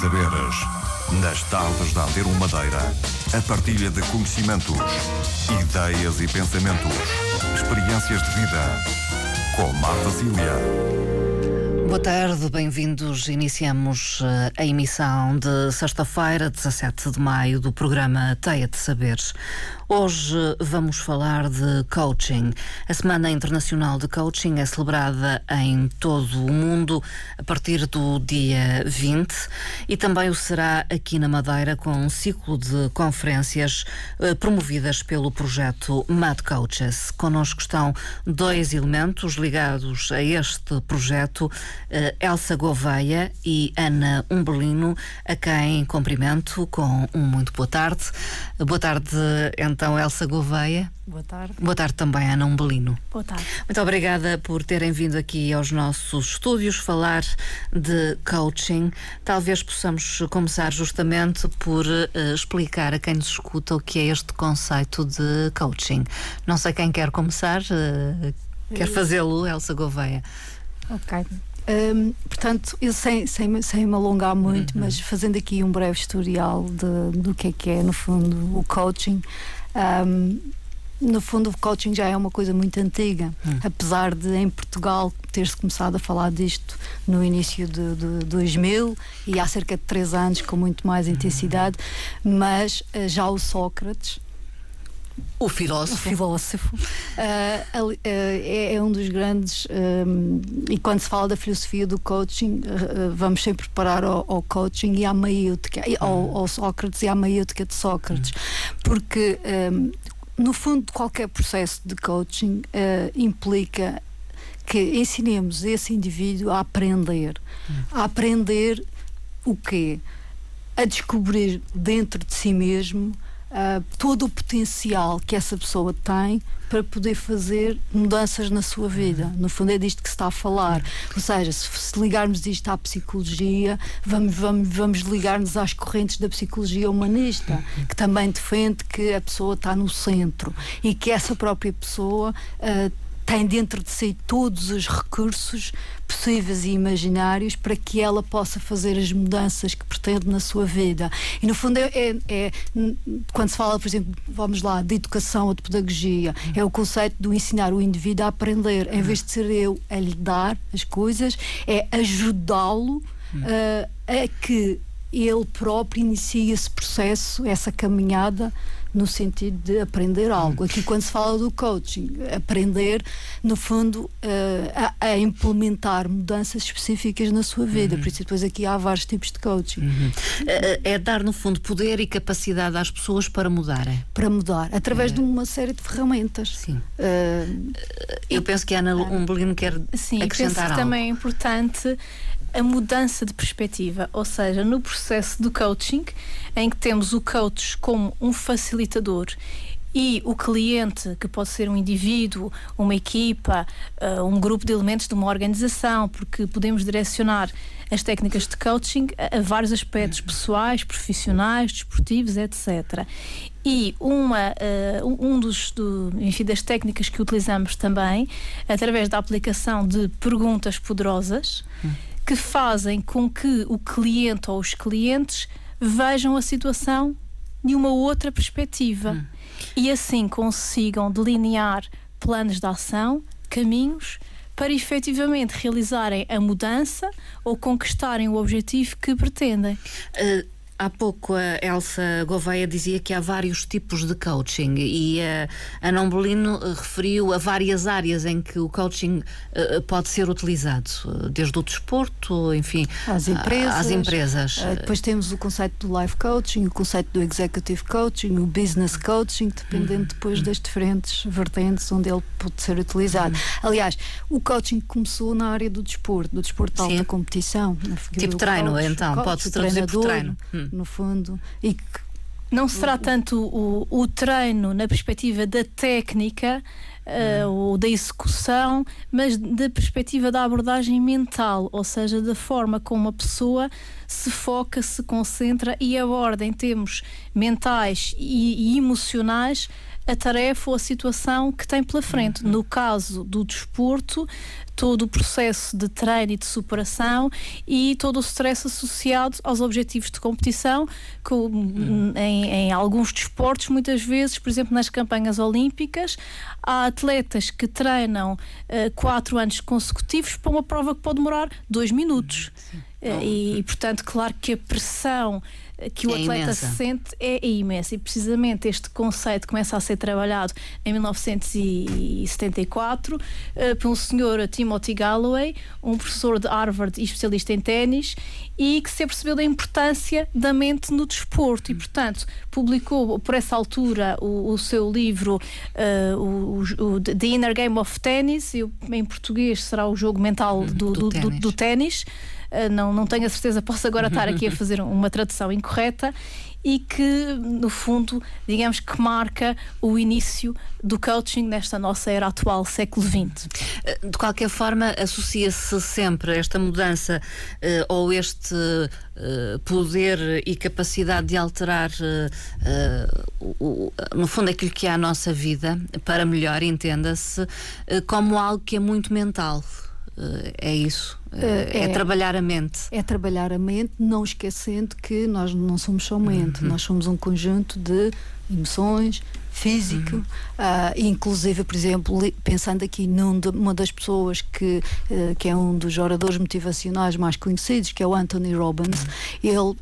saberes. Nas tardes da Antero Madeira, a partilha de conhecimentos, ideias e pensamentos, experiências de vida. Com Marta Cília. Boa tarde, bem-vindos. Iniciamos eh, a emissão de sexta-feira, 17 de maio, do programa Teia de Saberes. Hoje vamos falar de coaching. A Semana Internacional de Coaching é celebrada em todo o mundo a partir do dia 20 e também o será aqui na Madeira com um ciclo de conferências eh, promovidas pelo projeto Mad Coaches. Connosco estão dois elementos ligados a este projeto uh, Elsa Gouveia e Ana Umbelino, a quem cumprimento com um muito boa tarde. Boa tarde, então, Elsa Gouveia. Boa tarde. Boa tarde também, Ana Umbelino. Boa tarde. Muito obrigada por terem vindo aqui aos nossos estúdios falar de coaching. Talvez possamos começar justamente por uh, explicar a quem nos escuta o que é este conceito de coaching. Não sei quem quer começar. Uh, quer fazê-lo, Elsa Gouveia? Ok. Um, portanto, eu sem, sem, sem me alongar muito, uhum. mas fazendo aqui um breve historial de, do que é que é, no fundo, o coaching. Um, no fundo, o coaching já é uma coisa muito antiga, uhum. apesar de em Portugal ter-se começado a falar disto no início de, de 2000 e há cerca de três anos com muito mais intensidade, mas uh, já o Sócrates o filósofo. O filósofo. Uh, uh, é, é, um dos grandes. Um, e quando se fala da filosofia do coaching, uh, vamos sempre parar ao, ao, coaching e à maíutica, uhum. ao, ao, Sócrates e à maíutica de Sócrates. Uhum. Porque, um, no fundo, qualquer processo de coaching implica que ensinemos esse indivíduo a aprender. Uhum. A aprender o quê? A descobrir dentro de si mesmo uh, todo o potencial que essa pessoa tem para poder fazer mudanças na sua vida. No fundo, é disto que se está a falar. Ou seja, se, ligarmos isto à psicologia, vamos, vamos, vamos ligar-nos às correntes da psicologia humanista, que também defende que a pessoa está no centro e que essa própria pessoa. Uh, tem dentro de si todos os recursos possíveis e imaginários para que ela possa fazer as mudanças que pretende na sua vida. E no fundo é, é, é quando se fala, por exemplo, vamos lá, de educação ou de pedagogia, é o conceito do ensinar o indivíduo a aprender, em vez de ser eu a lhe dar as coisas, é ajudá-lo uh, a que ele próprio inicie esse processo, essa caminhada no sentido de aprender algo. Aqui, quando se fala do coaching, aprender, no fundo, uh, a, a, implementar mudanças específicas na sua vida. Uhum. Por isso, depois aqui há vários tipos de coaching. Uhum. É, é, dar, no fundo, poder e capacidade às pessoas para mudarem. Para mudar, através de uma série de ferramentas. Sim. Uh, Eu penso que a Ana Umbelino quer sim, acrescentar penso algo. também é importante a mudança de perspectiva, ou seja, no processo do coaching, em que temos o coach como um facilitador e o cliente, que pode ser um indivíduo, uma equipa, uh, um grupo de elementos de uma organização, porque podemos direcionar as técnicas de coaching a, a vários aspectos pessoais, profissionais, desportivos, etc. E uma, uh, um dos do, enfim, das técnicas que utilizamos também, através da aplicação de perguntas poderosas, hum que fazem com que o cliente ou os clientes vejam a situação de uma outra perspectiva hum. e assim consigam delinear planos de ação, caminhos para efetivamente realizarem a mudança ou conquistarem o objetivo que pretendem. Uh Há pouco a Elsa Gouveia dizia que há vários tipos de coaching e a Ana Umbolino referiu a várias áreas em que o coaching uh, pode ser utilizado, desde o desporto, enfim, às empresas. Às empresas. Depois temos o conceito do life coaching, o conceito do executive coaching, o business coaching, dependendo uhum. depois das diferentes vertentes onde ele pode ser utilizado. Uhum. Aliás, o coaching começou na área do desporto, do desporto de alta Sim. competição. Tipo treino, coach, então, pode-se traduzir por treino. Hum no fundo, e que não será tanto o, o treino na perspectiva da técnica, uh, ou da execução, mas da perspectiva da abordagem mental, ou seja, da forma como a pessoa se foca, se concentra e aborda em termos mentais e, e emocionais a tarefa ou a situação que tem pela frente. Uhum. No caso do desporto, todo o processo de treino e de superação e todo o stress associado aos objetivos de competição, que uhum. em, em, alguns desportos, muitas vezes, por exemplo, nas campanhas olímpicas, há atletas que treinam uh, quatro anos consecutivos para uma prova que pode demorar dois minutos. Uh, e, portanto, claro que a pressão que o é atleta imensa. se sente é, é imenso. E precisamente este conceito começa a ser trabalhado em 1974 uh, por um senhor Timothy Galloway, um professor de Harvard e especialista em ténis, e que se apercebeu da importância da mente no desporto. E, portanto, publicou por essa altura o, o seu livro uh, o, o, The Inner Game of Tennis, e, em português será o jogo mental do, do, do, do ténis. Ah, não, não tenho a certeza, posso agora estar aqui a fazer uma tradução incorreta e que, no fundo, digamos que marca o início do coaching nesta nossa era atual, século XX. Ah, de qualquer forma, associa-se sempre esta mudança uh, ou este poder e capacidade de alterar, no fundo, aquilo que é a nossa vida para melhor, entenda-se, como algo que é muito mental. É isso. É, é, trabalhar a mente. É trabalhar a mente, não esquecendo que nós não somos só mente, uhum. nós somos um conjunto de emoções, físico, uhum. uh, inclusive, por exemplo, pensando aqui numa das pessoas que, uh, que é um dos oradores motivacionais mais conhecidos, que é o Anthony Robbins, uhum. ele, uh,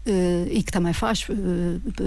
e que também faz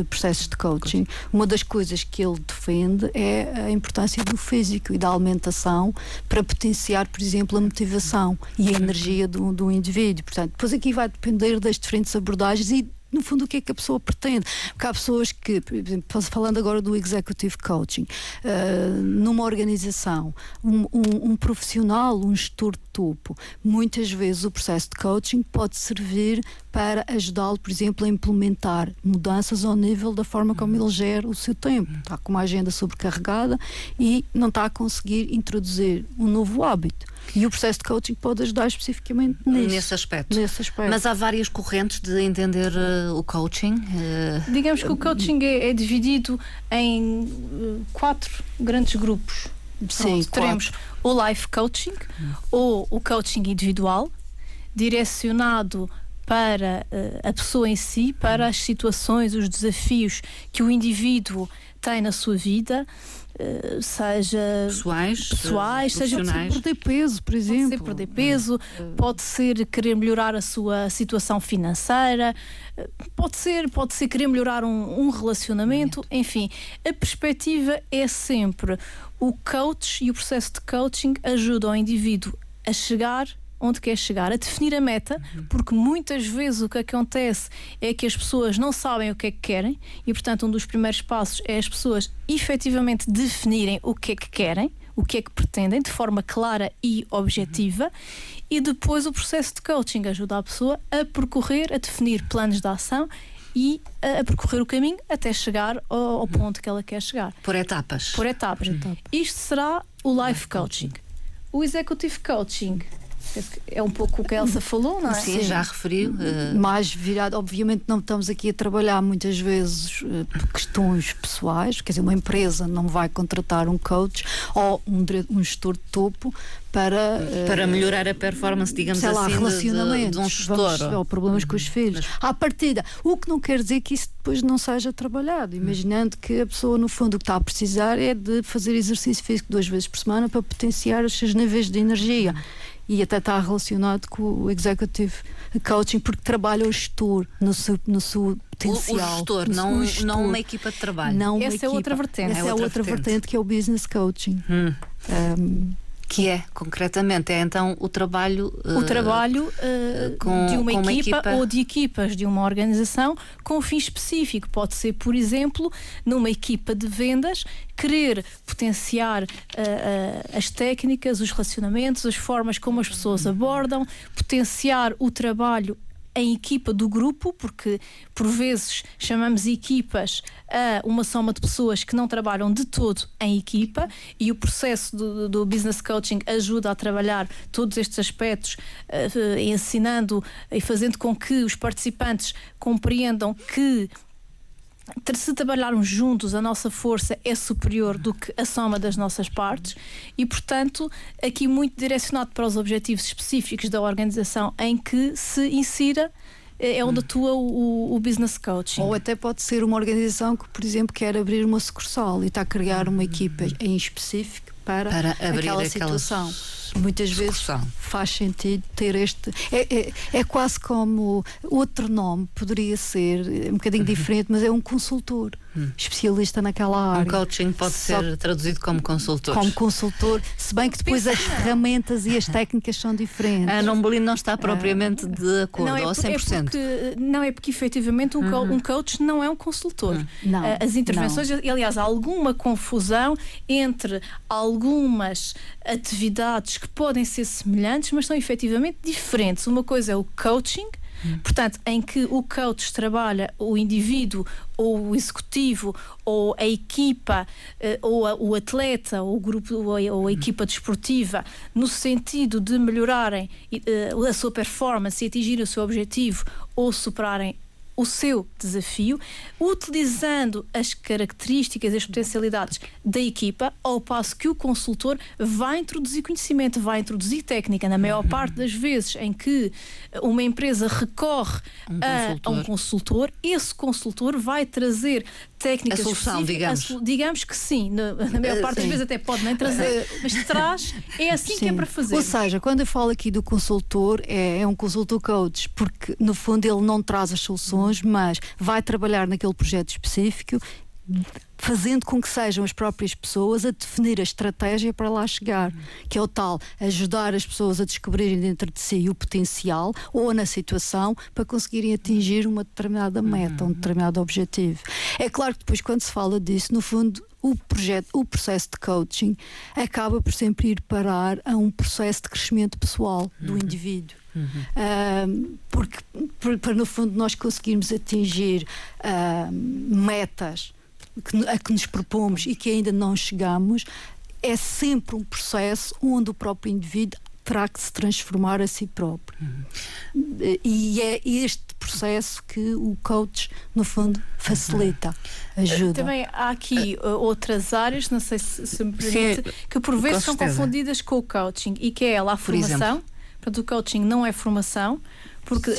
processos de coaching, uma das coisas que ele defende é a importância do físico e da alimentação para potenciar, por exemplo, a motivação e a energia do, do indivíduo. Portanto, depois aqui vai depender das diferentes abordagens e no fundo, o que é que a pessoa pretende. Porque há pessoas que, por exemplo, falando agora do executive coaching, uh, numa organização, um, um, um, profissional, um gestor de topo, muitas vezes o processo de coaching pode servir para ajudá-lo, por exemplo, a implementar mudanças ao nível da forma como ele gera o seu tempo. Está com uma agenda sobrecarregada e não está a conseguir introduzir um novo hábito. E o processo de coaching pode ajudar especificamente nisso, nesse, aspecto. nesse aspecto. Mas há várias correntes de entender uh, o coaching? Uh... Digamos que o coaching é, é dividido em uh, quatro grandes grupos. Sim, teremos o life coaching hum. ou o coaching individual, direcionado para uh, a pessoa em si, para as situações, os desafios que o indivíduo tem na sua vida. Eh, seja pessoais, pessoais seja perder peso, por exemplo. Pode ser perder peso, pode ser querer melhorar a sua situação financeira, eh, pode ser, pode ser querer melhorar um, um relacionamento, enfim, a perspectiva é sempre o coach e o processo de coaching ajuda o indivíduo a chegar onde quer chegar, a definir a meta, porque muitas vezes o que acontece é que as pessoas não sabem o que é que querem e, portanto, um dos primeiros passos é as pessoas efetivamente definirem o que é que querem, o que é que pretendem, de forma clara e objetiva, e depois o processo de coaching ajuda a pessoa a percorrer, a definir planos de ação e a, percorrer o caminho até chegar ao, ao, ponto que ela quer chegar. Por etapas. Por etapas. Por etapas. Isto será o life coaching. O executive coaching é um pouco o que a Elsa falou, não é? Sim, já referiu. Uh... Mais virado, obviamente não estamos aqui a trabalhar muitas vezes uh, questões pessoais, quer dizer, uma empresa não vai contratar um coach ou um, um gestor de topo para uh, para melhorar a performance, digamos sei lá, assim, relacionamentos, de, de um gestor. Vamos, ou problemas com os filhos. Mas... À partida, o que não quer dizer que isso depois não seja trabalhado, imaginando que a pessoa no fundo o que está a precisar é de fazer exercício físico duas vezes por semana para potenciar os seus níveis de energia e até está relacionado com o executive coaching porque trabalha o gestor no seu, no seu potencial. O, o gestor, não, o gestor, não uma equipa de trabalho. Não Essa equipa. é outra vertente. Essa é, outra, outra vertente. vertente. que é o business coaching. Hum. Um, que é, concretamente, é então o trabalho. Uh, o trabalho uh, com, de uma, equipa, uma equipa, ou de equipas de uma organização com um fim específico. Pode ser, por exemplo, numa equipa de vendas, querer potenciar uh, as técnicas, os relacionamentos, as formas como as pessoas abordam, potenciar o trabalho em equipa do grupo, porque por vezes chamamos equipas a uma soma de pessoas que não trabalham de todo em equipa e o processo do, do business coaching ajuda a trabalhar todos estes aspectos, uh, ensinando e fazendo com que os participantes compreendam que se trabalharmos juntos, a nossa força é superior do que a soma das nossas partes e, portanto, aqui muito direcionado para os objetivos específicos da organização em que se insira é, é onde atua o, o, business coaching. Ou até pode ser uma organização que, por exemplo, quer abrir uma sucursal e está a criar uma equipa em específico para, para aquela situação. Aquelas muitas vezes faz sentido ter este. É, é, é, quase como outro nome, poderia ser um bocadinho diferente, mas é um consultor. Hum. especialista naquela área. Um coaching pode Só ser traduzido como consultor. Como consultor, se bem que depois as ferramentas e as técnicas são diferentes. A Ana não está propriamente de acordo, não é, ou 100%. É porque, não, é porque efetivamente um, uhum. um coach não é um consultor. Uhum. Não, As intervenções, não. aliás, há alguma confusão entre algumas atividades que podem ser semelhantes, mas são efetivamente diferentes. Uma coisa é o coaching Portanto, em que o coach trabalha o indivíduo ou o executivo ou a equipa eh, ou a, o atleta ou o grupo ou a, ou a equipa desportiva no sentido de melhorarem uh, a sua performance e atingir o seu objetivo ou superarem o seu desafio, utilizando as características e as potencialidades da equipa, ao passo que o consultor vai introduzir conhecimento, vai introduzir técnica. Na maior parte das vezes em que uma empresa recorre um a, a, um consultor, esse consultor vai trazer técnicas. A solução, digamos. A, digamos que sim, na, na maior uh, parte sim. das vezes até pode nem trazer, uh, mas traz, é assim sim. que é para fazer. Ou seja, quando eu falo aqui do consultor, é, é um consultor coach, porque no fundo ele não traz as soluções, mas vai trabalhar naquele projeto específico fazendo com que sejam as próprias pessoas a definir a estratégia para lá chegar, que é o tal ajudar as pessoas a descobrirem dentro de si o potencial ou na situação para conseguirem atingir uma determinada meta, um determinado objetivo. É claro que depois quando se fala disso, no fundo o projeto, o processo de coaching acaba por sempre ir parar a um processo de crescimento pessoal do uhum. indivíduo. Uhum. Uh, porque para no fundo nós conseguirmos atingir metas que, a que nos propomos e que ainda não chegamos, é sempre um processo onde o próprio indivíduo terá que se transformar a si próprio. Uhum. E é este processo que o coach, no fundo, facilita, ajuda. Também há aqui uh, outras áreas, não sei se, se me permite, Sim, que por vezes são confundidas com o coaching e que é ela a formação. Portanto, o coaching não é formação, porque uh,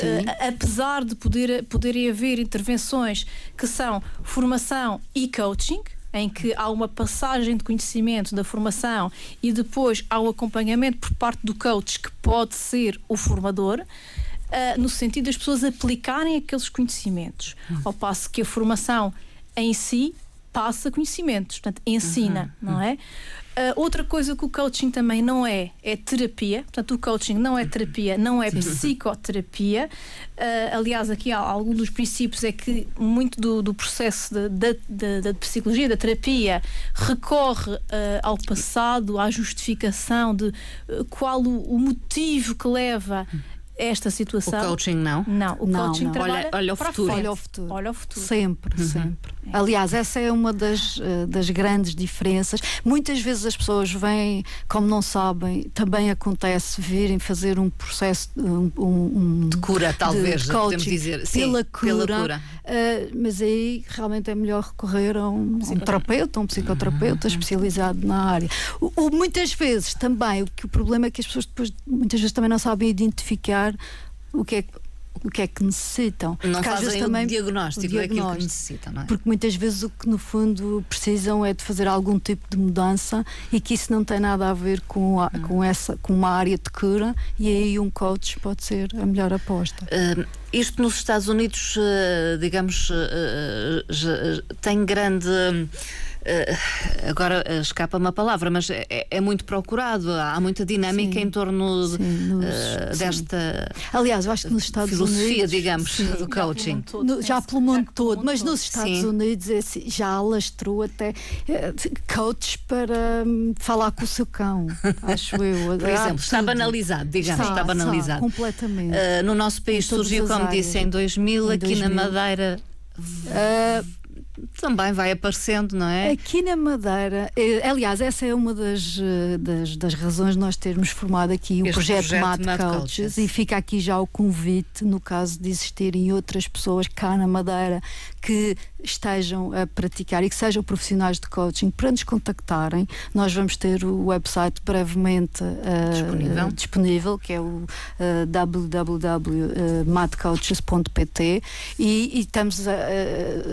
apesar de poder, poderem haver intervenções que são formação e coaching, em que há uma passagem de conhecimento da formação e depois há o acompanhamento por parte do coach, que pode ser o formador, uh, no sentido das pessoas aplicarem aqueles conhecimentos. Uhum. Ao passo que a formação em si passa conhecimentos, portanto, ensina, uhum. não é? Uh, outra coisa que o coaching também não é, é terapia. Portanto, o coaching não é terapia, não é psicoterapia. Uh, aliás, aqui há algum dos princípios é que muito do, do processo da psicologia, da terapia, recorre uh, ao passado, à justificação de qual o, o motivo que leva esta situação. O coaching não? Não, o não, coaching não. Olha, olha, o futuro. Olha o futuro. Olha o futuro. Sempre, uhum. sempre. É. Aliás, essa é uma das, eh, das grandes diferenças. Muitas vezes as pessoas vêm, como não sabem, também acontece virem fazer um processo um, um, de cura, talvez, de podemos dizer. Sim, pela cura. Pela cura. Uh, mas aí realmente é melhor recorrer a um, um terapeuta, um psicoterapeuta uhum. especializado na área. O, o, muitas vezes também, o, que, o problema é que as pessoas depois muitas vezes também não sabem identificar o que é o que é que necessitam. Não porque fazem também, o diagnóstico, o diagnóstico daquilo que necessitam, não é? Porque muitas vezes o que no fundo precisam é de fazer algum tipo de mudança e que isso não tem nada a ver com, a, hum. com, essa, com uma área de cura e aí um coach pode ser a melhor aposta. Uh, isto nos Estados Unidos, uh, digamos, uh, tem grande Uh, agora uh, escapa-me a palavra, mas é, é, muito procurado, há muita dinâmica sim, em torno sim, nos, uh, desta. Aliás, eu acho que nos Estados filosofia, Unidos. digamos, sim, do coaching. Todo, no, já pelo mundo todo, mas nos Estados Unidos é assim, já alastrou até eh, coaches para um, falar com o seu cão, acho eu. Por exemplo, está banalizado, digamos, está, está banalizado. Está, completamente. no nosso país surgiu, como disse, em 2000, em aqui 2000. na Madeira. Uh, também vai aparecendo, não é? Aqui na Madeira, eh, aliás, essa é uma das, eh, das, das razões de nós termos formado aqui este o projeto, projeto Mad, Mad Coaches, Coaches, e fica aqui já o convite, no caso de existirem outras pessoas cá na Madeira que estejam a praticar e que sejam profissionais de coaching para nos contactarem. Nós vamos ter o website brevemente uh, disponível. disponível. que é o uh, www.madcoaches.pt e, e, estamos uh,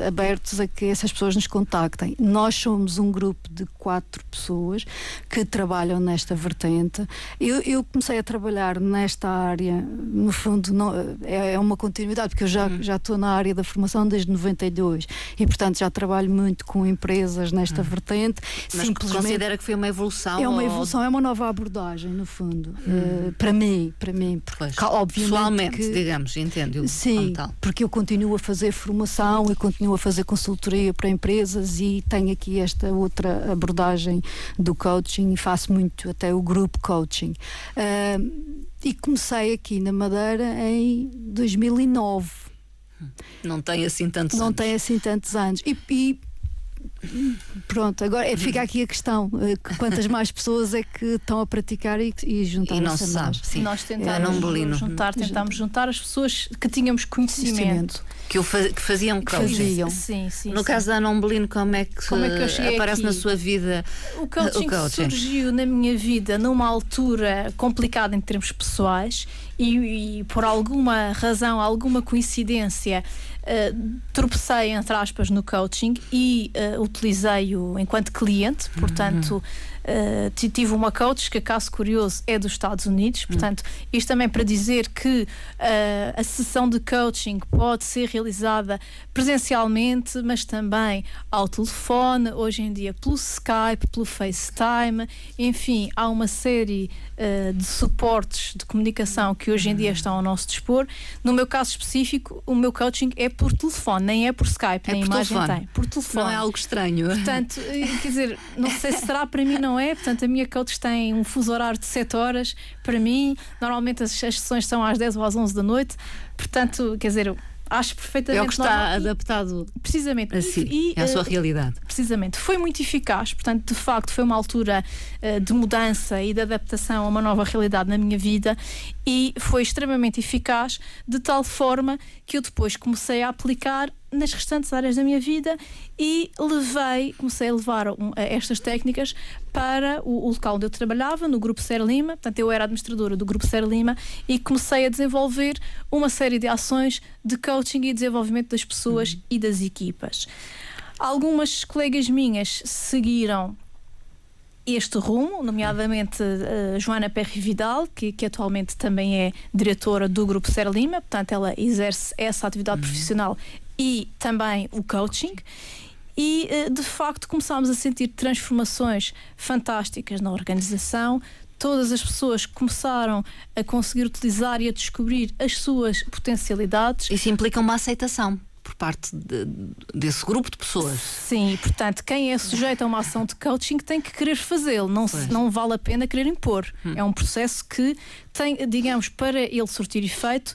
abertos a que essas pessoas nos contactem. Nós somos um grupo de quatro pessoas que trabalham nesta vertente. Eu, eu comecei a trabalhar nesta área, no fundo, não, é, é uma continuidade, porque eu já, hum. já estou na área da formação desde 90 92 e, portanto, já trabalho muito com empresas nesta hum. vertente. Mas simplesmente considera que foi uma evolução? É uma evolução, ou... é uma nova abordagem, no fundo. Uh, para mim, para mim, porque, pois, obviamente. Pessoalmente, que, digamos, entendo. Sim, porque eu continuo a fazer formação e continuo a fazer consultoria para empresas e tenho aqui esta outra abordagem do coaching e faço muito até o grupo coaching. Uh, e comecei aqui na Madeira em 2009 não tem assim tantos não anos. Não tem assim tantos anos. E, e Pronto, agora é, fica aqui a questão: eh, quantas mais pessoas é que estão a praticar e, e juntar E não se sabe, sim. Nós tentámos juntar, tentámos juntar as pessoas que tínhamos conhecimento. Que, o faz, que faziam que faziam. Sim, sim, no sim. caso da Ana Umbelino, como é que, como é que aparece aqui? na sua vida o coaching, o coaching surgiu na minha vida numa altura complicada em termos pessoais e, e por alguma razão, alguma coincidência, uh, tropecei, entre aspas, no coaching e uh, utilizei-o enquanto cliente, portanto. Uh, tive uma coach que, caso curioso, é dos Estados Unidos. Portanto, isto também para dizer que uh, a sessão de coaching pode ser realizada presencialmente, mas também ao telefone, hoje em dia pelo Skype, pelo FaceTime. Enfim, há uma série uh, de suportes de comunicação que hoje em dia estão ao nosso dispor. No meu caso específico, o meu coaching é por telefone, nem é por Skype, é nem por imagem telefone. tem. Por telefone. Não é algo estranho. Portanto, quer dizer, não sei se será para mim, não é? Portanto, a minha coach tem um fuso horário de 7 horas. Para mim, normalmente as, as sessões são às 10 ou às 11 da noite. Portanto, quer dizer, acho perfeitamente. É o que está normal. adaptado precisamente a si, e, é a sua uh, realidade. Precisamente. Foi muito eficaz, portanto, de facto, foi uma altura uh, de mudança e de adaptação a uma nova realidade na minha vida e foi extremamente eficaz, de tal forma que eu depois comecei a aplicar nas restantes áreas da minha vida e levei, comecei a levar um, estas técnicas para o, o, local onde eu trabalhava, no Grupo Ser Lima. Portanto, eu era administradora do Grupo Ser Lima e comecei a desenvolver uma série de ações de coaching e desenvolvimento das pessoas uhum. e das equipas. Algumas colegas minhas seguiram este rumo, nomeadamente a uh, Joana Perry Vidal, que, que, atualmente também é diretora do Grupo Ser Lima, portanto, ela exerce essa atividade uhum. profissional e também o coaching. E eh, de facto começámos a sentir transformações fantásticas na organização. Todas as pessoas começaram a conseguir utilizar e a descobrir as suas potencialidades. Isso implica uma aceitação por parte de, desse grupo de pessoas. Sim, portanto, quem é sujeito a uma ação de coaching tem que querer fazê-lo, não, não vale a pena querer impor. Hum. É um processo que tem, digamos, para ele surtir efeito,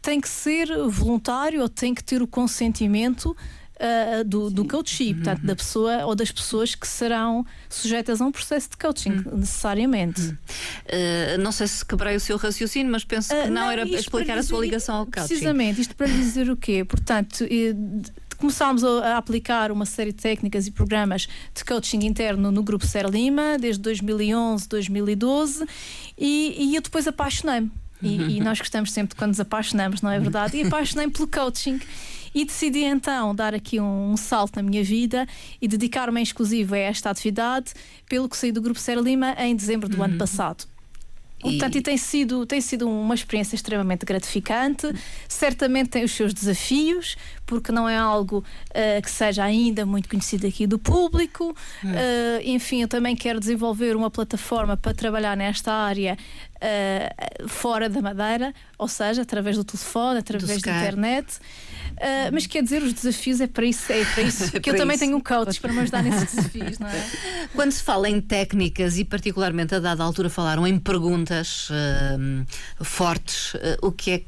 tem que ser voluntário ou tem que ter o consentimento Uh, do, do coaching, portanto, da pessoa ou das pessoas que serão sujeitas a um processo de coaching, uhum. necessariamente. Uhum. Uh, não sei se quebrei o seu raciocínio, mas penso que uh, não, não, era explicar a sua ligação ao coaching. Precisamente, isto para dizer o quê? Portanto, começámos a, aplicar uma série de técnicas e programas de coaching interno no Grupo Ser Lima, desde 2011, 2012, e, e eu depois apaixonei-me. E, e, nós gostamos sempre de quando nos apaixonamos, não é verdade? E apaixonei-me pelo coaching. E decidi então dar aqui um, um salto na minha vida e dedicar-me em exclusivo a esta atividade, pelo que saí do Grupo Ser Lima em dezembro do uhum. ano passado. Portanto, e... e tem sido, tem sido uma experiência extremamente gratificante. Certamente tem os seus desafios, porque não é algo uh, que seja ainda muito conhecido aqui do público. Uh, enfim, eu também quero desenvolver uma plataforma para trabalhar nesta área uh, fora da Madeira, ou seja, através do telefone, através da internet. Uh, mas quer dizer, os desafios é para isso, é para isso que eu isso. também tenho um coach para me ajudar nesses desafios, não é? Quando se fala em técnicas e particularmente a dada altura falaram em perguntas uh, fortes, o que é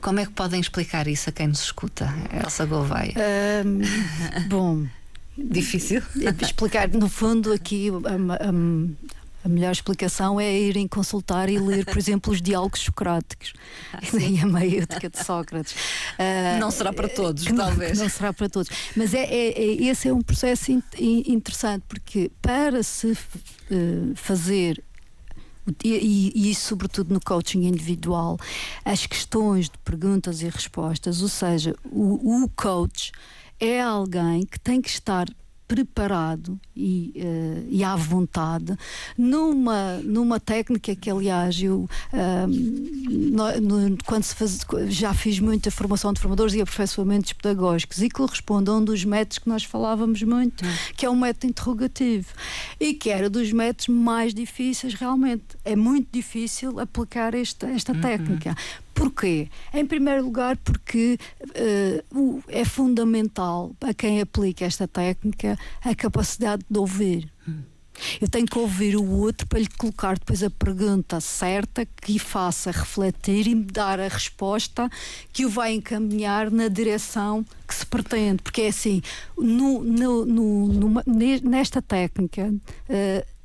como é que podem explicar isso a quem nos escuta, Elsa Gouveia? bom, difícil explicar. No fundo, aqui um, um, a melhor explicação é irem consultar e ler, por exemplo, os diálogos socráticos ah, e a maêutica de Sócrates. Uh, não será para todos, talvez. Não, não, será para todos. Mas é, é, é esse é um processo in, interessante, porque para se uh, fazer e, e, isso sobretudo no coaching individual, as questões de perguntas e respostas, ou seja, o, o coach é alguém que tem que estar preparado e, uh, e à vontade numa, numa técnica que aliás eu uh, no, no, quando se faz, já fiz muita formação de formadores e aperfeiçoamentos pedagógicos e corresponde a um dos métodos que nós falávamos muito, hum. que é o método interrogativo e que era dos métodos mais difíceis realmente. É muito difícil aplicar esta, esta uhum. técnica Porquê? Em primeiro lugar, porque uh, é fundamental para quem aplica esta técnica a capacidade de ouvir. Eu tenho que ouvir o outro para lhe colocar depois a pergunta certa que faça refletir e me dar a resposta que o vai encaminhar na direção que se pretende. Porque é assim, no, no, no, nesta técnica. Uh,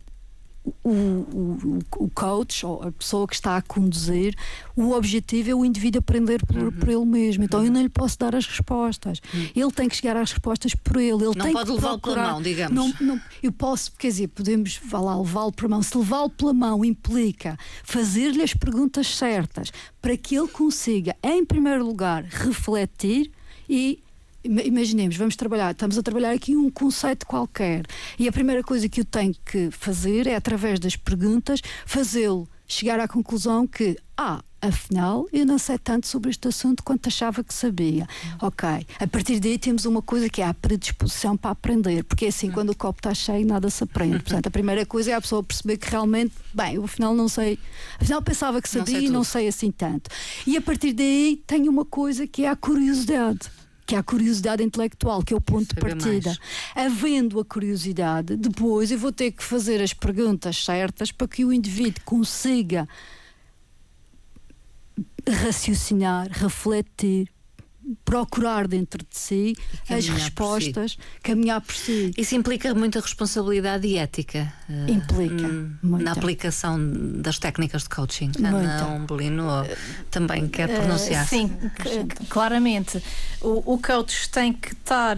o, o, o, coach ou a pessoa que está a conduzir, o objetivo é o indivíduo aprender por, uhum. por ele mesmo. Então uhum. eu não lhe posso dar as respostas. Uhum. Ele tem que chegar às respostas por ele. ele não pode levá-lo pela mão, digamos. Não, não, eu posso, quer dizer, podemos lá levá-lo pela mão. Se levá-lo pela mão implica fazer-lhe as perguntas certas para que ele consiga, em primeiro lugar, refletir e imaginemos, vamos trabalhar, estamos a trabalhar aqui um conceito qualquer e a primeira coisa que eu tenho que fazer é, através das perguntas, fazê-lo chegar à conclusão que, ah, afinal, eu não sei tanto sobre este assunto quanto achava que sabia. Ok, a partir daí temos uma coisa que é a predisposição para aprender, porque é assim, quando o copo está cheio, nada se aprende. Portanto, a primeira coisa é a pessoa perceber que realmente, bem, eu afinal não sei, afinal pensava que sabia não e não sei assim tanto. E a partir daí tem uma coisa que é a curiosidade que é a curiosidade intelectual, que é o ponto de partida. Mais. Havendo a curiosidade, depois eu vou ter que fazer as perguntas certas para que o indivíduo consiga raciocinar, refletir, procurar dentro de si as respostas, si. caminhar por si. Isso implica muita responsabilidade e ética. Eh, implica. Uh, na aplicação das técnicas de coaching. Ana Umbelino também quer eh, pronunciar. Uh, sim, claramente. O, o coach tem que estar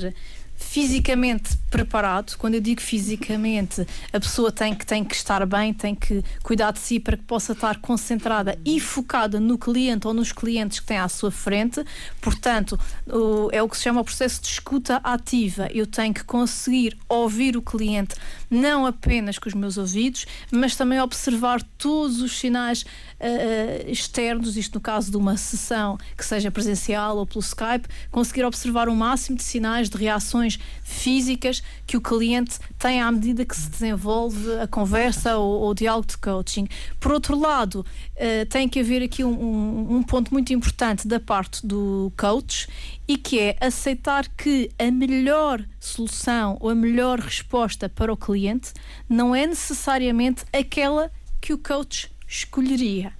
fisicamente preparado. Quando eu digo fisicamente, a pessoa tem que, tem que estar bem, tem que cuidar de si para que possa estar concentrada e focada no cliente ou nos clientes que tem à sua frente. Portanto, o, é o que se chama o processo de escuta ativa. Eu tenho que conseguir ouvir o cliente não apenas com os meus ouvidos, mas também observar todos os sinais uh, externos, isto no caso de uma sessão que seja presencial ou pelo Skype, conseguir observar o máximo de sinais de reações físicas que o cliente tem à medida que se desenvolve a conversa ou, ou o diálogo de coaching. Por outro lado, uh, tem que haver aqui um, um, um ponto muito importante da parte do coach e que é aceitar que a melhor solução ou a melhor resposta para o cliente não é necessariamente aquela que o coach escolheria.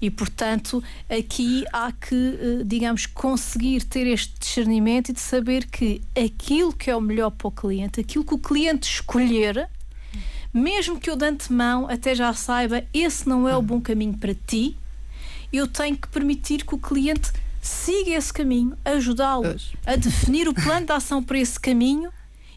E, portanto, aqui há que, eh, digamos, conseguir ter este discernimento e de saber que aquilo que é o melhor para o cliente, aquilo que o cliente escolher, mesmo que eu de antemão até já saiba esse não é o bom caminho para ti, eu tenho que permitir que o cliente siga esse caminho, ajudá-lo a definir o plano de ação para esse caminho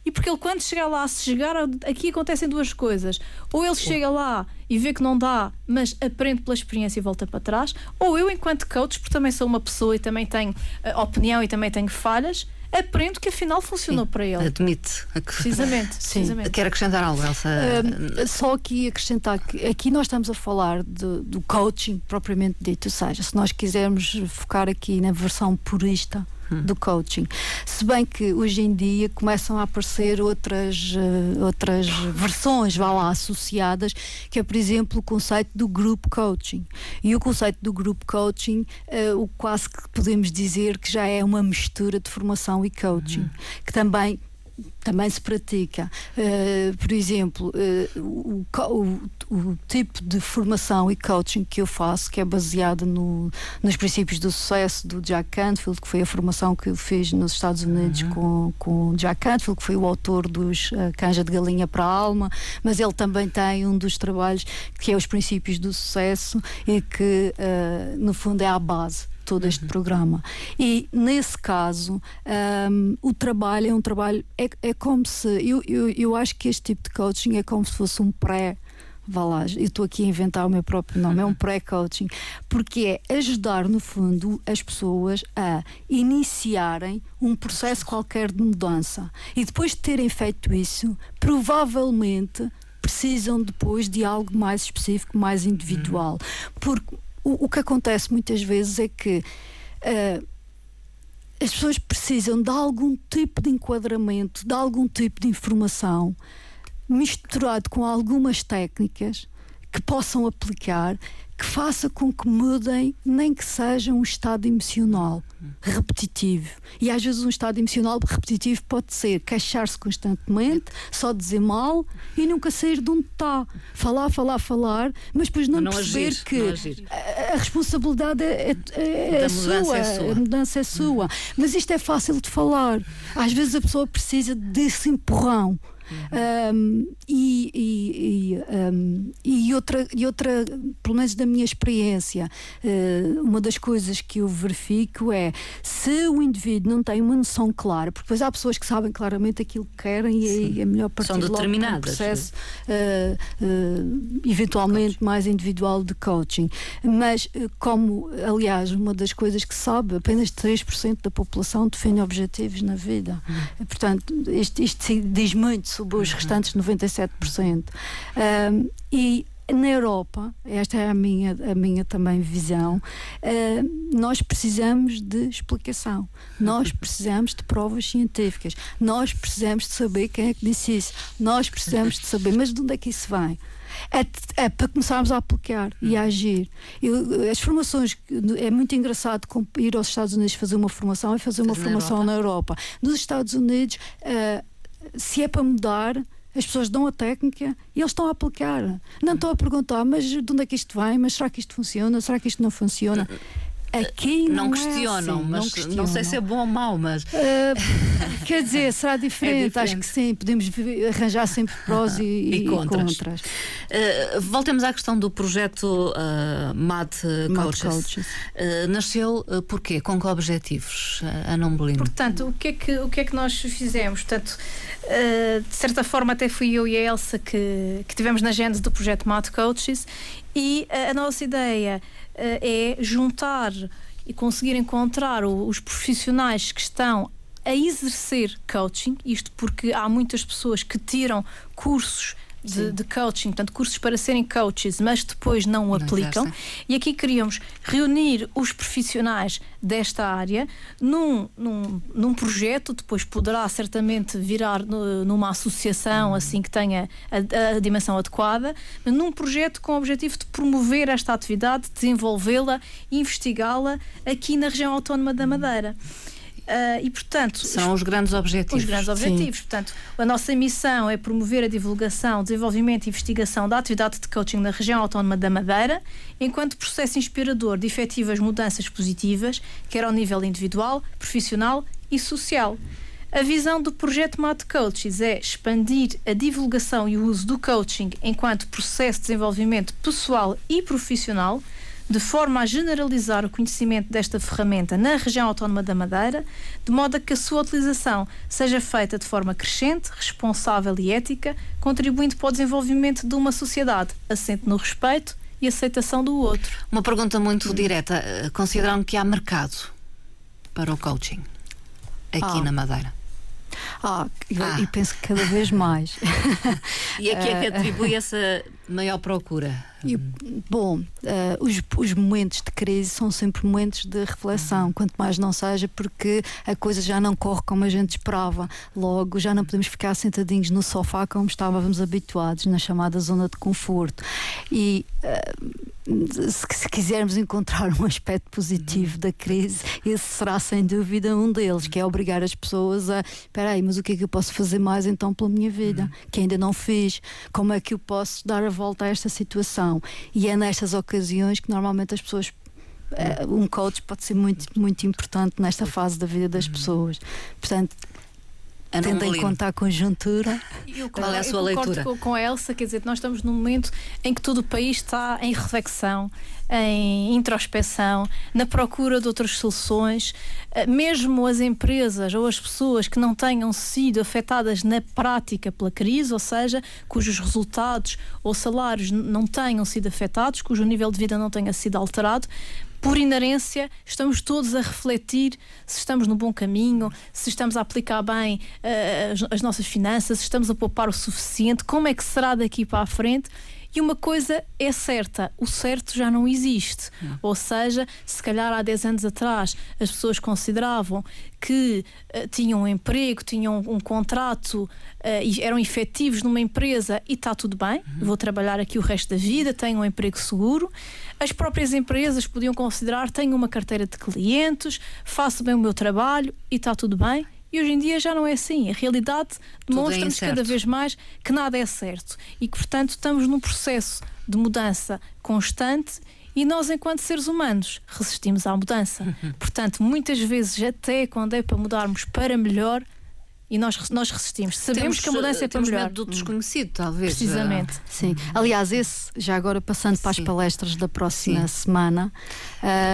e porque ele, quando chegar lá, se chegar, aqui acontecem duas coisas. Ou ele chega lá e vê que não dá, mas aprende pela experiência e volta para trás. Ou eu, enquanto coach, porque também sou uma pessoa e também tenho uh, opinião e também tenho falhas, aprendo que afinal funcionou Sim, para ele. Admite. Precisamente, precisamente. Quer acrescentar algo, Elsa? Um, só aqui acrescentar que aqui nós estamos a falar de, do coaching propriamente dito, ou seja, se nós quisermos focar aqui na versão purista do coaching. Se bem que hoje em dia começam a aparecer outras, uh, outras versões, vá lá, associadas, que é, por exemplo, o conceito do group coaching. E o conceito do group coaching, uh, o quase que podemos dizer que já é uma mistura de formação e coaching, hum. que também também se pratica. Uh, por exemplo, uh, o, o, o, tipo de formação e coaching que eu faço, que é baseado no, nos princípios do sucesso do Jack Canfield, que foi a formação que eu fiz nos Estados Unidos uhum. com, com Jack Canfield, que foi o autor dos uh, Canja de Galinha para a Alma, mas ele também tem um dos trabalhos que é os princípios do sucesso e que, no fundo, é a base todo este uhum. programa. E nesse caso, um, o trabalho é um trabalho, é, é como se, eu, eu, eu acho que este tipo de coaching é como se fosse um pré vá lá, eu estou aqui a inventar o meu próprio nome, é um uhum. pré-coaching, porque é ajudar, no fundo, as pessoas a iniciarem um processo qualquer de mudança. E depois de terem feito isso, provavelmente precisam depois de algo mais específico, mais individual. Uhum. Porque o, o que acontece muitas vezes é que uh, as pessoas precisam de algum tipo de enquadramento, de algum tipo de informação, misturado com algumas técnicas que possam aplicar que faça com que mudem, nem que seja um estado emocional repetitivo. E às vezes um estado emocional repetitivo pode ser queixar-se constantemente, só dizer mal e nunca sair de onde está. Falar, falar, falar, mas depois não, não perceber agir, que não a, a, responsabilidade é, é, é, sua, é sua, a mudança é sua. Mas isto é fácil de falar. Às vezes a pessoa precisa desse empurrão. Um, e, e, e, um, e, outra, e outra, pelo menos da minha experiência, uh, uma das coisas que eu verifico é se o indivíduo não tem uma noção clara, porque depois há pessoas que sabem claramente aquilo que querem e é, é melhor partir São determinadas. logo processo uh, uh, eventualmente mais individual de coaching. Mas, como, aliás, uma das coisas que sabe, apenas 3% da população defende objetivos na vida. Uhum. Portanto, isto, isto diz muito sobre os restantes 97%. Um, e na Europa, esta é a minha, a minha também visão, uh, nós precisamos de explicação, nós precisamos de provas científicas, nós precisamos de saber quem é que disse isso, nós precisamos de saber, mas de onde é que isso vem? É, é, para começarmos a aplicar e a agir. Eu, as formações, é muito engraçado ir aos Estados Unidos fazer uma formação e fazer uma formação na Europa. Nos Estados Unidos, uh, se é para mudar, as pessoas dão a técnica e eles estão a aplicar. Não estão a perguntar, mas de onde é que isto vem? Mas será que isto funciona? Será que isto não funciona? Aqui não, não questionam, é assim, mas não, questionam. não, sei se é bom ou mau, mas. Uh, quer dizer, será diferente. É diferente. Acho que sim, podemos arranjar sempre prós e, e, contras. contras. Uh, voltemos à questão do projeto uh, MAD Coaches. Coaches. Uh, nasceu uh, porquê? Com que objetivos, a Ana Bolino? Portanto, o que, é que, o que é que nós fizemos? Portanto, de certa forma, até fui eu e a Elsa que, que tivemos na gênese do projeto MAD Coaches e a nossa ideia é juntar e conseguir encontrar os profissionais que estão a exercer coaching, isto porque há muitas pessoas que tiram cursos de, de, coaching, portanto, cursos para serem coaches, mas depois não o aplicam. E aqui queríamos reunir os profissionais desta área num, num, num projeto, depois poderá certamente virar no, numa associação, hum. assim que tenha a, a, dimensão adequada, mas num projeto com o objetivo de promover esta atividade, desenvolvê-la, investigá-la aqui na região autónoma da Madeira. Uh, e, portanto, são os grandes objetivos. Os grandes objetivos. Sim. Portanto, a nossa missão é promover a divulgação, desenvolvimento e investigação da atividade de coaching na região autónoma da Madeira, enquanto processo inspirador de efetivas mudanças positivas, quer ao nível individual, profissional e social. A visão do projeto Mate Coaches é expandir a divulgação e o uso do coaching enquanto processo de desenvolvimento pessoal e profissional de forma a generalizar o conhecimento desta ferramenta na região autónoma da Madeira, de modo a que a sua utilização seja feita de forma crescente, responsável e ética, contribuindo para o desenvolvimento de uma sociedade assente no respeito e aceitação do outro. Uma pergunta muito direta. Consideram que há mercado para o coaching? aqui ah. na Madeira? Ah, ah. e penso que cada vez mais. e a que é que atribui essa maior procura? E, bom, uh, os, os, momentos de crise são sempre momentos de reflexão, uhum. quanto mais não seja, porque a coisa já não corre como a gente esperava. Logo, já não podemos ficar sentadinhos no sofá como estávamos habituados, na chamada zona de conforto. E uh, se, se, quisermos encontrar um aspecto positivo da crise, esse será sem dúvida um deles, que é obrigar as pessoas a espera aí, mas o que é que eu posso fazer mais então pela minha vida? Uhum. Que ainda não fiz? Como é que eu posso dar a volta a esta situação? E é nestas ocasiões que normalmente as pessoas eh, um coach pode ser muito, muito importante nesta fase da vida das pessoas. Portanto, tendo em conta a conjuntura. Eu, Qual é a sua leitura? Com, com a Elsa, quer dizer, nós estamos num momento em que todo o país está em reflexão, em introspeção, na procura de outras soluções. Eh, mesmo as empresas ou as pessoas que não tenham sido afetadas na prática pela crise, ou seja, cujos resultados ou salários não tenham sido afetados, cujo nível de vida não tenha sido alterado, por inerência, estamos todos a refletir se estamos no bom caminho, se estamos a aplicar bem uh, as, as nossas finanças, se estamos a poupar o suficiente, como é que será daqui para a frente. E uma coisa é certa: o certo já não existe. Não. Ou seja, se calhar há 10 anos atrás as pessoas consideravam que uh, tinham um emprego, tinham um contrato uh, e eram efetivos numa empresa e está tudo bem, uhum. vou trabalhar aqui o resto da vida, tenho um emprego seguro. As próprias empresas podiam considerar: tenho uma carteira de clientes, faço bem o meu trabalho e está tudo bem. E hoje em dia já não é assim. A realidade é demonstra-nos é cada vez mais que nada é certo e que, portanto, estamos num processo de mudança constante e nós, enquanto seres humanos, resistimos à mudança. Portanto, muitas vezes, até quando é para mudarmos para melhor, e nós, nós resistimos. Sabemos temos, que a mudança é para melhor. medo do desconhecido, talvez. Precisamente. Ah. Sim. Aliás, esse, já agora passando para Sim. as palestras da próxima Sim. semana.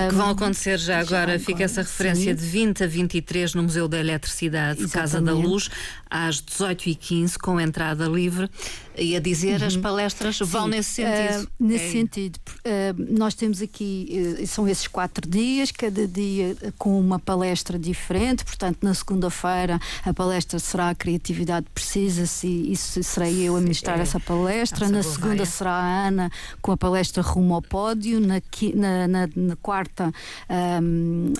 Que vão acontecer já, já agora, fica essa referência Sim. de 20 a 23 no Museu da Eletricidade, Exatamente. Casa da Luz, às 18h15, com entrada livre. E a dizer, uhum. as palestras vão nesse sentido. Uh, nesse é. sentido. Uh, nós temos aqui, uh, são esses quatro dias, cada dia com uma palestra diferente. Portanto, na segunda-feira, a palestra será a criatividade precisa-se, e isso serei eu a ministrar é. essa palestra. Na segunda será a Ana com a palestra Rumo ao Pódio. Na, na, na, na quarta, um,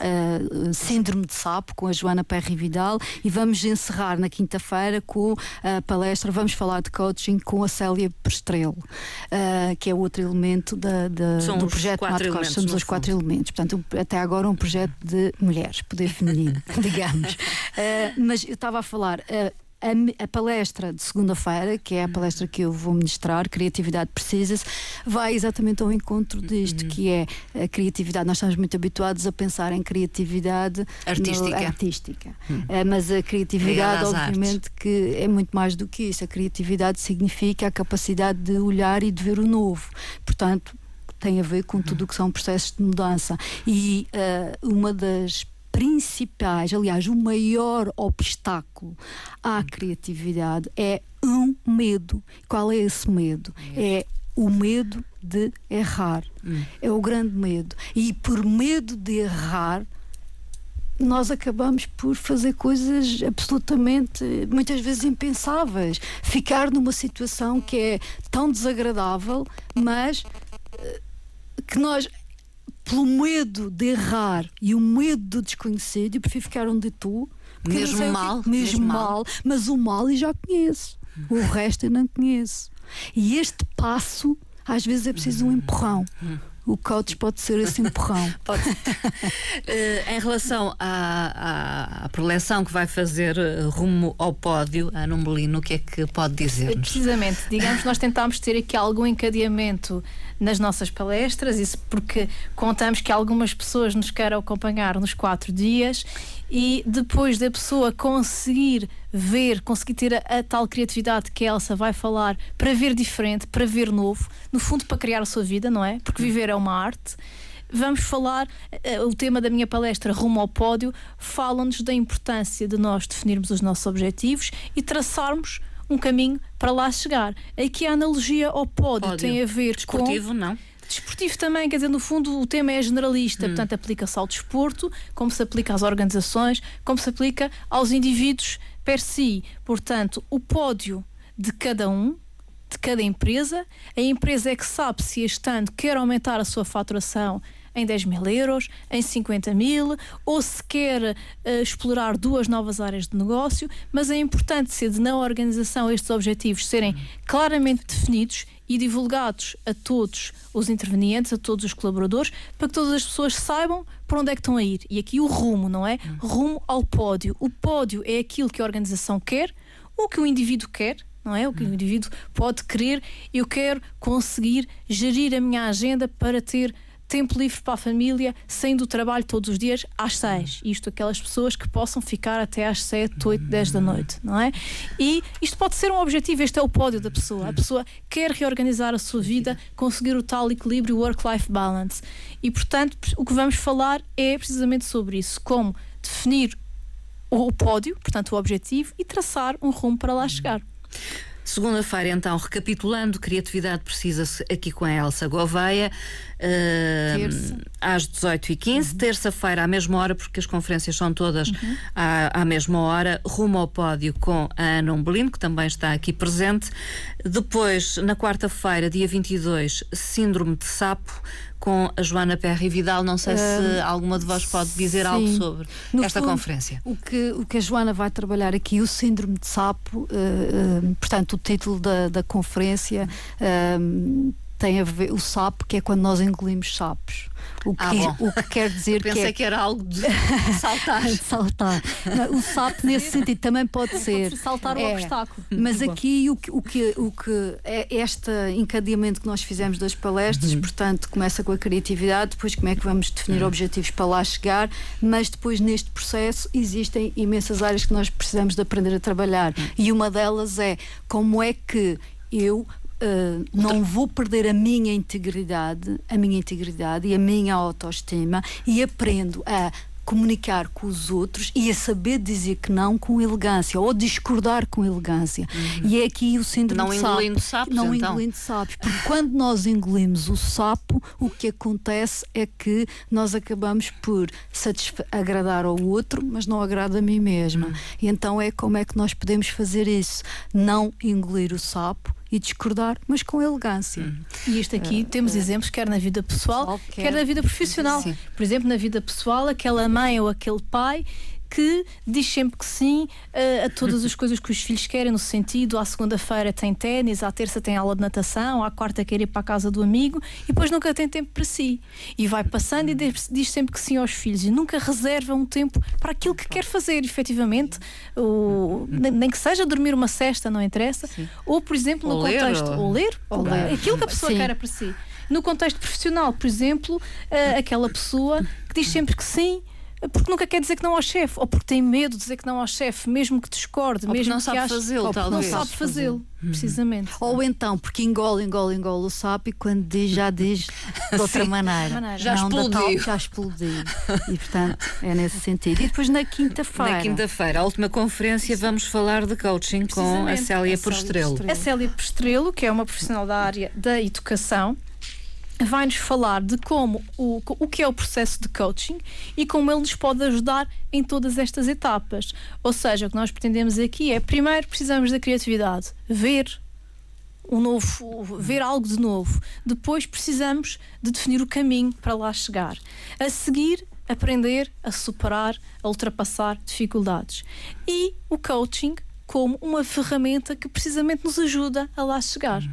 Síndrome de Sapo, com a Joana Perry Vidal. E vamos encerrar na quinta-feira com a palestra, vamos falar de coaching com a Célia Prestrelo, uh, que é outro elemento da, da do projeto Matcos. Somos os quatro fundo. elementos. Portanto, até agora um projeto de mulheres, poder feminino, digamos. Uh, mas eu estava a falar. Uh, a, a, palestra de segunda-feira, que é a palestra que eu vou ministrar, Criatividade Precisa-se, vai exatamente ao encontro disto, uhum. que é a criatividade. Nós estamos muito habituados a pensar em criatividade artística, no, artística. Uhum. Uh, mas a criatividade, obviamente, que é muito mais do que isso. A criatividade significa a capacidade de olhar e de ver o novo. Portanto, tem a ver com tudo o que são processos de mudança. E uh, uma das principais, aliás, o maior obstáculo à criatividade é um medo. Qual é esse medo? É o medo de errar. Hum. É o grande medo. E por medo de errar, nós acabamos por fazer coisas absolutamente, muitas vezes impensáveis. Ficar numa situação que é tão desagradável, mas eh, que nós pelo medo de errar e o medo do desconhecido, eu prefiro ficar onde estou. Mesmo mal. Que, mesmo, mesmo mal, mal, mas o mal eu já conheço. O resto eu não conheço. E este passo, às vezes é preciso um empurrão o coach pode ser esse empurrão. pode. uh, em relação à, à, à, preleção que vai fazer eh, rumo ao pódio, a Numbelino, o que é que pode dizer-nos? Precisamente, digamos, nós tentámos ter aqui algum encadeamento nas nossas palestras, isso porque contamos que algumas pessoas nos querem acompanhar nos quatro dias e depois da pessoa conseguir ver, conseguir ter a, a, tal criatividade que a Elsa vai falar para ver diferente, para ver novo, no fundo para criar a sua vida, não é? Porque viver é uma arte. Vamos falar, uh, o tema da minha palestra, Rumo ao Pódio, fala-nos da importância de nós definirmos os nossos objetivos e traçarmos um caminho para lá chegar. Aqui a analogia ao pódio, pódio. tem a ver Desportivo, com. não? Desportivo também, quer dizer, no fundo o tema é generalista, hum. portanto aplica-se ao desporto, como se aplica às organizações, como se aplica aos indivíduos per si. Portanto, o pódio de cada um, de cada empresa, a empresa é que sabe se este ano quer aumentar a sua faturação em 10 mil euros, em 50 mil, ou se quer uh, explorar duas novas áreas de negócio, mas é importante ser na organização estes objetivos serem claramente definidos e divulgados a todos os intervenientes, a todos os colaboradores, para que todas as pessoas saibam para onde é que estão a ir. E aqui o rumo, não é? Rumo ao pódio. O pódio é aquilo que a organização quer, o que o indivíduo quer, não é? O que o indivíduo pode querer. Eu quero conseguir gerir a minha agenda para ter tempo livre para a família, saindo do trabalho todos os dias às seis. Isto aquelas pessoas que possam ficar até às sete, oito, dez da noite, não é? E isto pode ser um objetivo, este é o pódio da pessoa. A pessoa quer reorganizar a sua vida, conseguir o tal equilíbrio work-life balance. E, portanto, o que vamos falar é precisamente sobre isso, como definir o pódio, portanto, o objetivo, e traçar um rumo para lá chegar. Segunda-feira, então, recapitulando, criatividade precisa-se aqui com a Elsa Gouveia, uh, às 18h15. Uhum. Terça-feira, à mesma hora, porque as conferências são todas uhum. à, à, mesma hora, rumo ao pódio com a Ana Umbelino, que também está aqui presente. Depois, na quarta-feira, dia 22, Síndrome de Sapo com a Joana Perry Vidal. Não sei se alguma de vós pode dizer sim. algo sobre no esta fundo, conferência. O que, o que a Joana vai trabalhar aqui, o síndrome de sapo, uh, uh, portanto, o título da, da conferência. Tem a ver o sapo, que é quando nós engolimos sapos. O que, ah, o que quer dizer que. Pensei é... que era algo de saltar. de saltar. O sapo, nesse sentido, também pode ser. saltar o é, obstáculo. Mas aqui o que, o que, o que é este encadeamento que nós fizemos das palestras, uhum. portanto, começa com a criatividade, depois como é que vamos definir uhum. objetivos para lá chegar, mas depois neste processo existem imensas áreas que nós precisamos de aprender a trabalhar. Uhum. E uma delas é como é que eu Uh, não vou perder a minha integridade, a minha integridade e a minha autoestima e aprendo a comunicar com os outros e a saber dizer que não com elegância ou discordar com elegância. Uhum. E é aqui o síndrome não de sapo. Engolindo sapos, não então. engolindo sapos. Porque quando nós engolimos o sapo, o que acontece é que nós acabamos por agradar ao outro, mas não agrada a mim mesma. Uhum. E então é como é que nós podemos fazer isso? Não engolir o sapo e discordar, mas com elegância. Uhum. E isto aqui uh, temos uh, exemplos, quer na vida pessoal, quer, quer na vida profissional. Sim. Por exemplo, na vida pessoal, aquela mãe ou aquele pai que diz sempre que sim uh, a todas as coisas que os filhos querem, no sentido, à segunda-feira tem ténis, à terça tem aula de natação, à quarta quer ir para a casa do amigo e depois nunca tem tempo para si. E vai passando e diz, diz sempre que sim aos filhos e nunca reserva um tempo para aquilo que quer fazer, efetivamente, ou, nem que seja dormir uma cesta, não interessa, sim. ou, por exemplo, no ou contexto, ler, ou, ou ler, ou ler. aquilo que a pessoa sim. quer para si. No contexto profissional, por exemplo, uh, aquela pessoa que diz sempre que sim porque nunca quer dizer que não ao chefe, ou porque tem medo de dizer que não ao chefe, mesmo que discorde, ou mesmo não que sabe fazê-lo, não sabe fazê-lo, uhum. precisamente. Ou então, porque engole, engole, engole o sapo e quando diz, já diz de outra maneira. Já não explodiu. Tal, já explodiu. E portanto, é nesse sentido. E depois na quinta-feira. Na quinta-feira, a última conferência, vamos falar de coaching com a Célia Postrelo. A Célia Postrelo, que é uma profissional da área da educação vai-nos falar de como o, o que é o processo de coaching e como ele nos pode ajudar em todas estas etapas. Ou seja, o que nós pretendemos aqui é primeiro precisamos da criatividade, ver um novo, ver algo de novo. Depois precisamos de definir o caminho para lá chegar. A seguir, aprender a superar, a ultrapassar dificuldades. E o coaching como uma ferramenta que precisamente nos ajuda a lá chegar.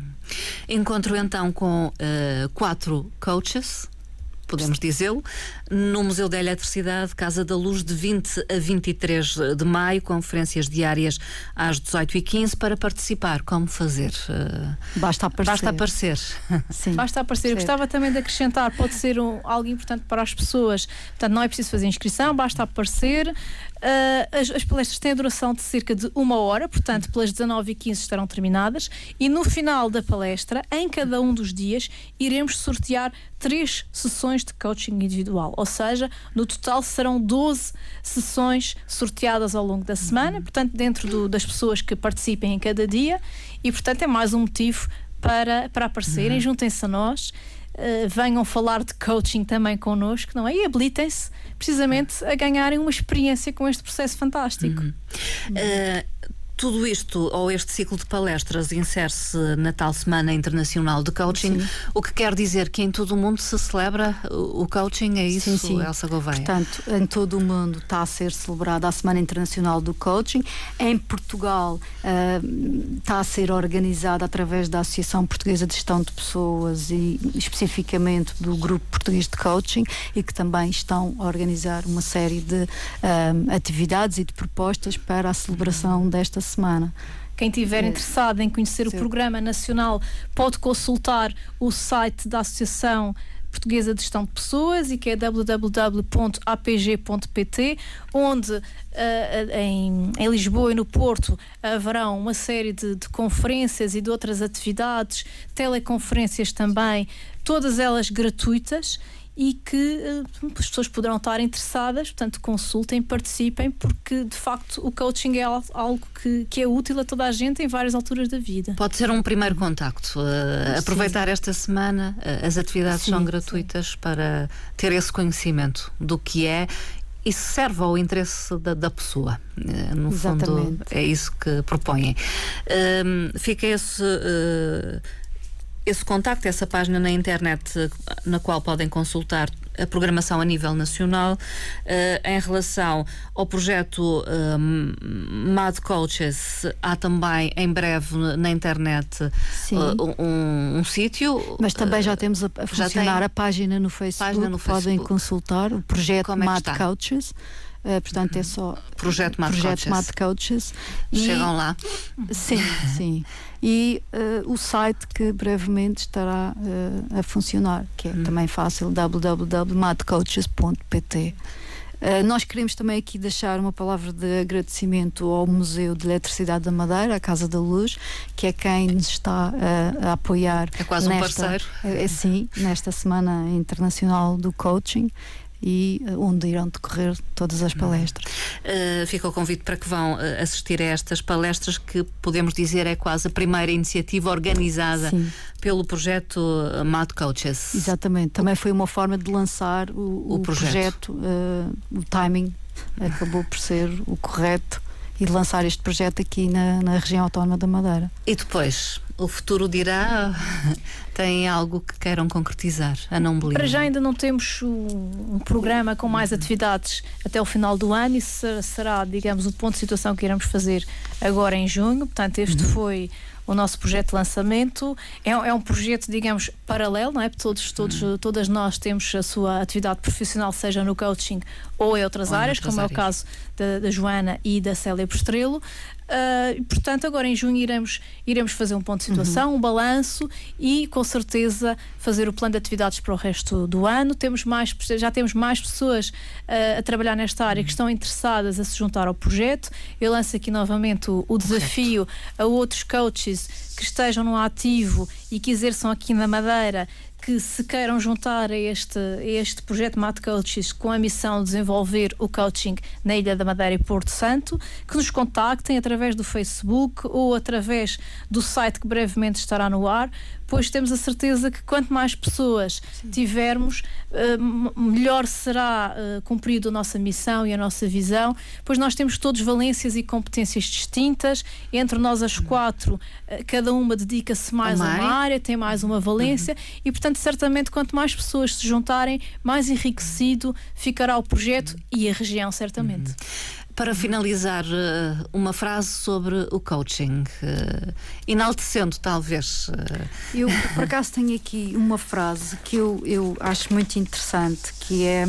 Encontro então com uh, quatro coaches podemos dizê-lo, no Museu da Eletricidade, Casa da Luz, de 20 a 23 de maio, conferências diárias às 18h15 para participar. Como fazer? Eh, basta aparecer. Basta aparecer. Sim. Basta aparecer. Eu gostava também de acrescentar, pode ser um, algo importante para as pessoas. Portanto, não é preciso fazer inscrição, basta aparecer. Uh, as, as, palestras têm a duração de cerca de uma hora, portanto, pelas 19h15 estarão terminadas. E no final da palestra, em cada um dos dias, iremos sortear três sessões de coaching individual. Ou seja, no total serão 12 sessões sorteadas ao longo da semana, portanto, dentro do, das pessoas que participem em cada dia. E, portanto, é mais um motivo para, para aparecerem. Uhum. Juntem-se a nós uh, venham falar de coaching também connosco, não é? E habilitem-se precisamente a ganharem uma experiência com este processo fantástico. Uhum. Uh, tudo isto, ou este ciclo de palestras, insere-se na tal Semana Internacional de Coaching, sim. o que quer dizer que em todo o mundo se celebra o coaching, é isso, sim, sim. Elsa Gouveia? Portanto, em todo o mundo está a ser celebrada a Semana Internacional do Coaching. Em Portugal uh, está a ser organizada através da Associação Portuguesa de Gestão de Pessoas e especificamente do Grupo Português de Coaching e que também estão a organizar uma série de uh, atividades e de propostas para a celebração desta semana. Quem estiver é. interessado em conhecer Sim. o Programa Nacional pode consultar o site da Associação Portuguesa de Gestão de Pessoas e que é www.apg.pt, onde uh, em, em, Lisboa e no Porto haverão uma série de, de conferências e de outras atividades, teleconferências também, todas elas gratuitas e que uh, as pessoas poderão estar interessadas, portanto, consultem, participem, porque de facto o coaching é algo que, que é útil a toda a gente em várias alturas da vida. Pode ser um primeiro contacto. Uh, aproveitar esta semana, uh, as atividades sim, são gratuitas sim. para ter esse conhecimento do que é e serve ao interesse da, da pessoa. No Exatamente. fundo, é isso que propõem. fica esse esse contacto, essa página na internet na qual podem consultar a programação a nível nacional uh, em relação ao projeto uh, Mad Coaches há também em breve na internet uh, um, um sítio mas também já temos a, a funcionar a página no Facebook, página no Facebook. podem consultar o projeto é Mad Coaches Uh, portanto, é só Projeto Mad Projeto Coaches. Mad Coaches. Chegam e, lá. Sim, sim. E uh, o site que brevemente estará uh, a funcionar, que é hum. também fácil, www.madcoaches.pt. nós queremos também aqui deixar uma palavra de agradecimento ao Museu de Eletricidade da Madeira, a Casa da Luz, que é quem nos está a apoiar. É quase nesta, um parceiro. É, sim, nesta Semana Internacional do Coaching e eh, onde irão decorrer todas as palestras. Uh, fica o convite para que vão uh, assistir a estas palestras que podemos dizer é quase a primeira iniciativa organizada Sim. pelo projeto Mad Coaches. Exatamente, também foi uma forma de lançar o, o, o projeto, projeto uh, o timing acabou por ser o correto e de lançar este projeto aqui na, na região autónoma da Madeira. E depois, o futuro dirá? Tem algo que queiram concretizar? A não Belina? Para já ainda não temos um, um programa com mais atividades até o final do ano. Isso será, digamos, o ponto de situação que iremos fazer agora em junho. Portanto, este uhum. foi o nosso projeto de lançamento. É, é um projeto, digamos, paralelo, não é? Todos, todos, uhum. Todas nós temos a sua atividade profissional, seja no coaching ou em outras ou áreas, outras como áreas. é o caso da, da, Joana e da Célia Postrelo. Uh, portanto, agora em junho iremos, iremos fazer um ponto de situação, uhum. um balanço e com certeza fazer o plano de atividades para o resto do ano. Temos mais, já temos mais pessoas uh, a trabalhar nesta área que estão interessadas a se juntar ao projeto. Eu lanço aqui novamente o, o desafio a outros coaches que estejam no ativo e que exerçam aqui na Madeira que se queiram juntar a este, a este projeto Mat Coaches com a missão de desenvolver o coaching na Ilha da Madeira e Porto Santo, que nos contactem através do Facebook ou através do site que brevemente estará no ar, pois temos a certeza que quanto mais pessoas Sim. tivermos, uh, melhor será uh, cumprido a nossa missão e a nossa visão, pois nós temos todos valências e competências distintas, entre nós as quatro, uh, cada uma dedica-se mais a uma área, tem mais uma valência uhum. e, portanto, certamente quanto mais pessoas se juntarem, mais enriquecido ficará o projeto e a região, certamente. Uhum. Para finalizar, eh, uma frase sobre o coaching, eh, enaltecendo talvez. Eh, eu, por acaso, tenho aqui uma frase que eu, eu acho muito interessante, que é.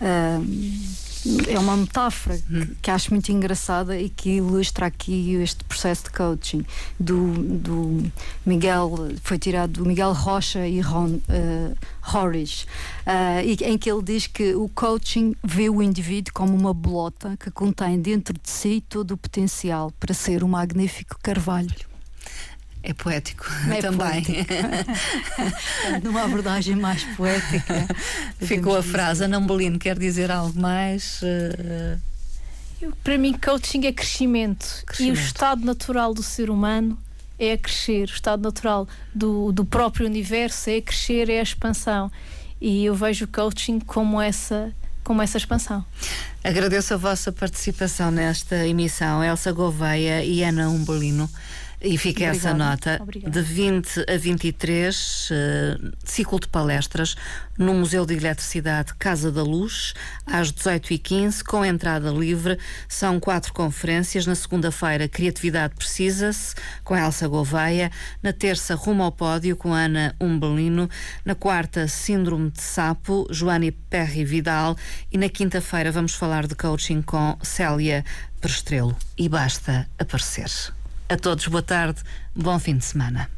Uh, é uma metáfora que, que, acho muito engraçada e que ilustra aqui este processo de coaching. Do, do Miguel, foi tirado do Miguel Rocha e Ron uh, Horridge, uh, em que ele diz que o coaching vê o indivíduo como uma bolota que contém dentro de si todo o potencial para ser um magnífico carvalho. É poético é também. Poético. Numa abordagem mais poética. Ficou a frase, Ana Belino quer dizer algo mais? Uh... Eu, para mim, coaching é crescimento. crescimento. E o estado natural do ser humano é a crescer, o estado natural do, do próprio universo é a crescer, é a expansão. E eu vejo o coaching como essa como essa expansão. Agradeço a vossa participação nesta emissão, Elsa Gouveia e Ana Umbelino. E fica Obrigada. essa nota Obrigada. de 20 a 23, uh, eh, ciclo de palestras no Museu de Eletricidade Casa da Luz, às 18h15, com entrada livre. São quatro conferências. Na segunda-feira, Criatividade Precisa-se, com Elsa Gouveia. Na terça, Rumo ao Pódio, com Ana Umbelino. Na quarta, Síndrome de Sapo, Joane Perry Vidal. E na quinta-feira, vamos falar de coaching com Célia Prestrelo. E basta aparecer. A todos, boa tarde, bom fim de semana.